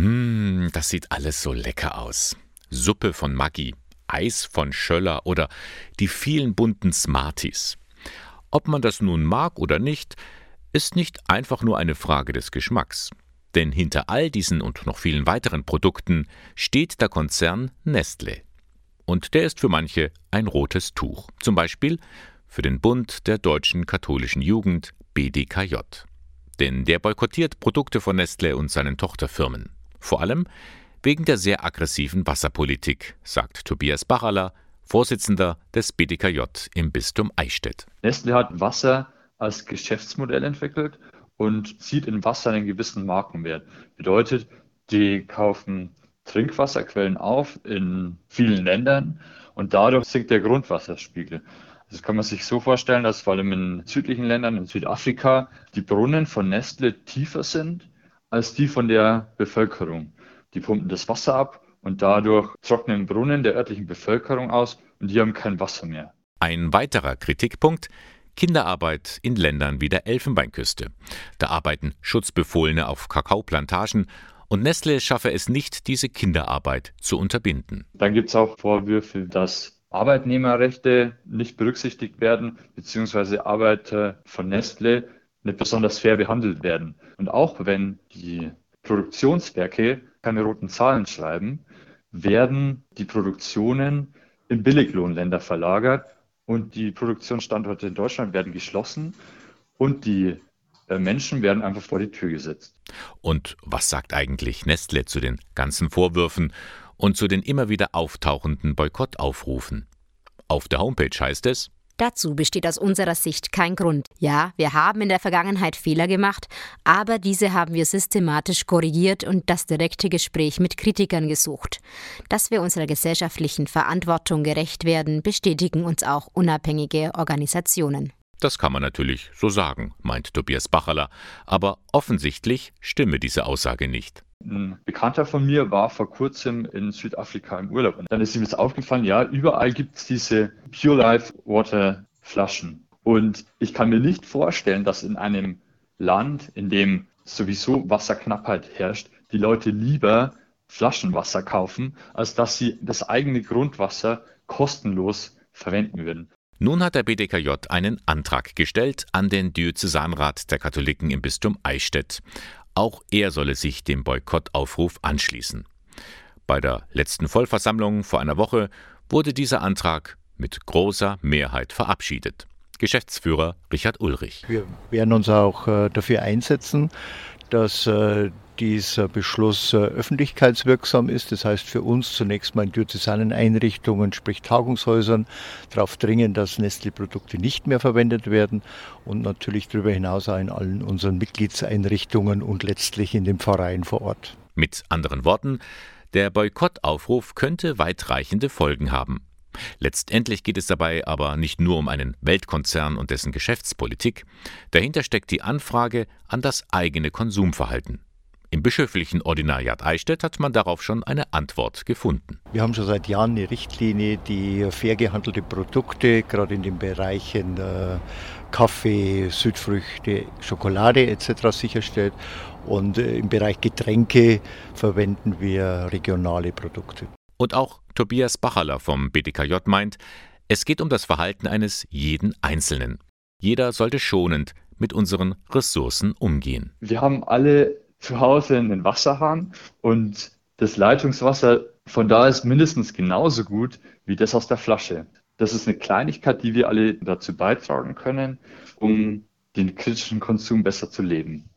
Mmh, das sieht alles so lecker aus. Suppe von Maggi, Eis von Schöller oder die vielen bunten Smarties. Ob man das nun mag oder nicht, ist nicht einfach nur eine Frage des Geschmacks. Denn hinter all diesen und noch vielen weiteren Produkten steht der Konzern Nestle. Und der ist für manche ein rotes Tuch. Zum Beispiel für den Bund der deutschen katholischen Jugend BDKJ. Denn der boykottiert Produkte von Nestle und seinen Tochterfirmen. Vor allem wegen der sehr aggressiven Wasserpolitik, sagt Tobias Bachaler, Vorsitzender des BDKJ im Bistum Eichstätt. Nestle hat Wasser als Geschäftsmodell entwickelt und sieht in Wasser einen gewissen Markenwert. Bedeutet, die kaufen Trinkwasserquellen auf in vielen Ländern und dadurch sinkt der Grundwasserspiegel. Das kann man sich so vorstellen, dass vor allem in südlichen Ländern, in Südafrika, die Brunnen von Nestle tiefer sind als die von der Bevölkerung. Die pumpen das Wasser ab und dadurch trocknen Brunnen der örtlichen Bevölkerung aus und die haben kein Wasser mehr. Ein weiterer Kritikpunkt Kinderarbeit in Ländern wie der Elfenbeinküste. Da arbeiten Schutzbefohlene auf Kakaoplantagen und Nestle schaffe es nicht, diese Kinderarbeit zu unterbinden. Dann gibt es auch Vorwürfe, dass Arbeitnehmerrechte nicht berücksichtigt werden, beziehungsweise Arbeiter von Nestle nicht besonders fair behandelt werden. Und auch wenn die Produktionswerke keine roten Zahlen schreiben, werden die Produktionen in Billiglohnländer verlagert und die Produktionsstandorte in Deutschland werden geschlossen und die äh, Menschen werden einfach vor die Tür gesetzt. Und was sagt eigentlich Nestle zu den ganzen Vorwürfen und zu den immer wieder auftauchenden Boykottaufrufen? Auf der Homepage heißt es, Dazu besteht aus unserer Sicht kein Grund. Ja, wir haben in der Vergangenheit Fehler gemacht, aber diese haben wir systematisch korrigiert und das direkte Gespräch mit Kritikern gesucht. Dass wir unserer gesellschaftlichen Verantwortung gerecht werden, bestätigen uns auch unabhängige Organisationen. Das kann man natürlich so sagen, meint Tobias Bacherler, aber offensichtlich stimme diese Aussage nicht. Ein Bekannter von mir war vor kurzem in Südafrika im Urlaub und dann ist ihm das aufgefallen, ja, überall gibt es diese Pure Life Water Flaschen. Und ich kann mir nicht vorstellen, dass in einem Land, in dem sowieso Wasserknappheit herrscht, die Leute lieber Flaschenwasser kaufen, als dass sie das eigene Grundwasser kostenlos verwenden würden. Nun hat der BDKJ einen Antrag gestellt an den Diözesanrat der Katholiken im Bistum Eichstätt. Auch er solle sich dem Boykottaufruf anschließen. Bei der letzten Vollversammlung vor einer Woche wurde dieser Antrag mit großer Mehrheit verabschiedet. Geschäftsführer Richard Ulrich. Wir werden uns auch äh, dafür einsetzen, dass äh, dieser Beschluss äh, öffentlichkeitswirksam ist. Das heißt für uns zunächst mal in diözesanen Einrichtungen, sprich Tagungshäusern, darauf dringen, dass Nestle-Produkte nicht mehr verwendet werden und natürlich darüber hinaus auch in allen unseren Mitgliedseinrichtungen und letztlich in den Pfarreien vor Ort. Mit anderen Worten, der Boykottaufruf könnte weitreichende Folgen haben. Letztendlich geht es dabei aber nicht nur um einen Weltkonzern und dessen Geschäftspolitik, dahinter steckt die Anfrage an das eigene Konsumverhalten. Im bischöflichen Ordinariat Eichstätt hat man darauf schon eine Antwort gefunden. Wir haben schon seit Jahren eine Richtlinie, die fair gehandelte Produkte, gerade in den Bereichen äh, Kaffee, Südfrüchte, Schokolade etc. sicherstellt. Und äh, im Bereich Getränke verwenden wir regionale Produkte. Und auch Tobias Bachaler vom BDKJ meint, es geht um das Verhalten eines jeden Einzelnen. Jeder sollte schonend mit unseren Ressourcen umgehen. Wir haben alle zu Hause einen Wasserhahn und das Leitungswasser von da ist mindestens genauso gut wie das aus der Flasche. Das ist eine Kleinigkeit, die wir alle dazu beitragen können, um den kritischen Konsum besser zu leben.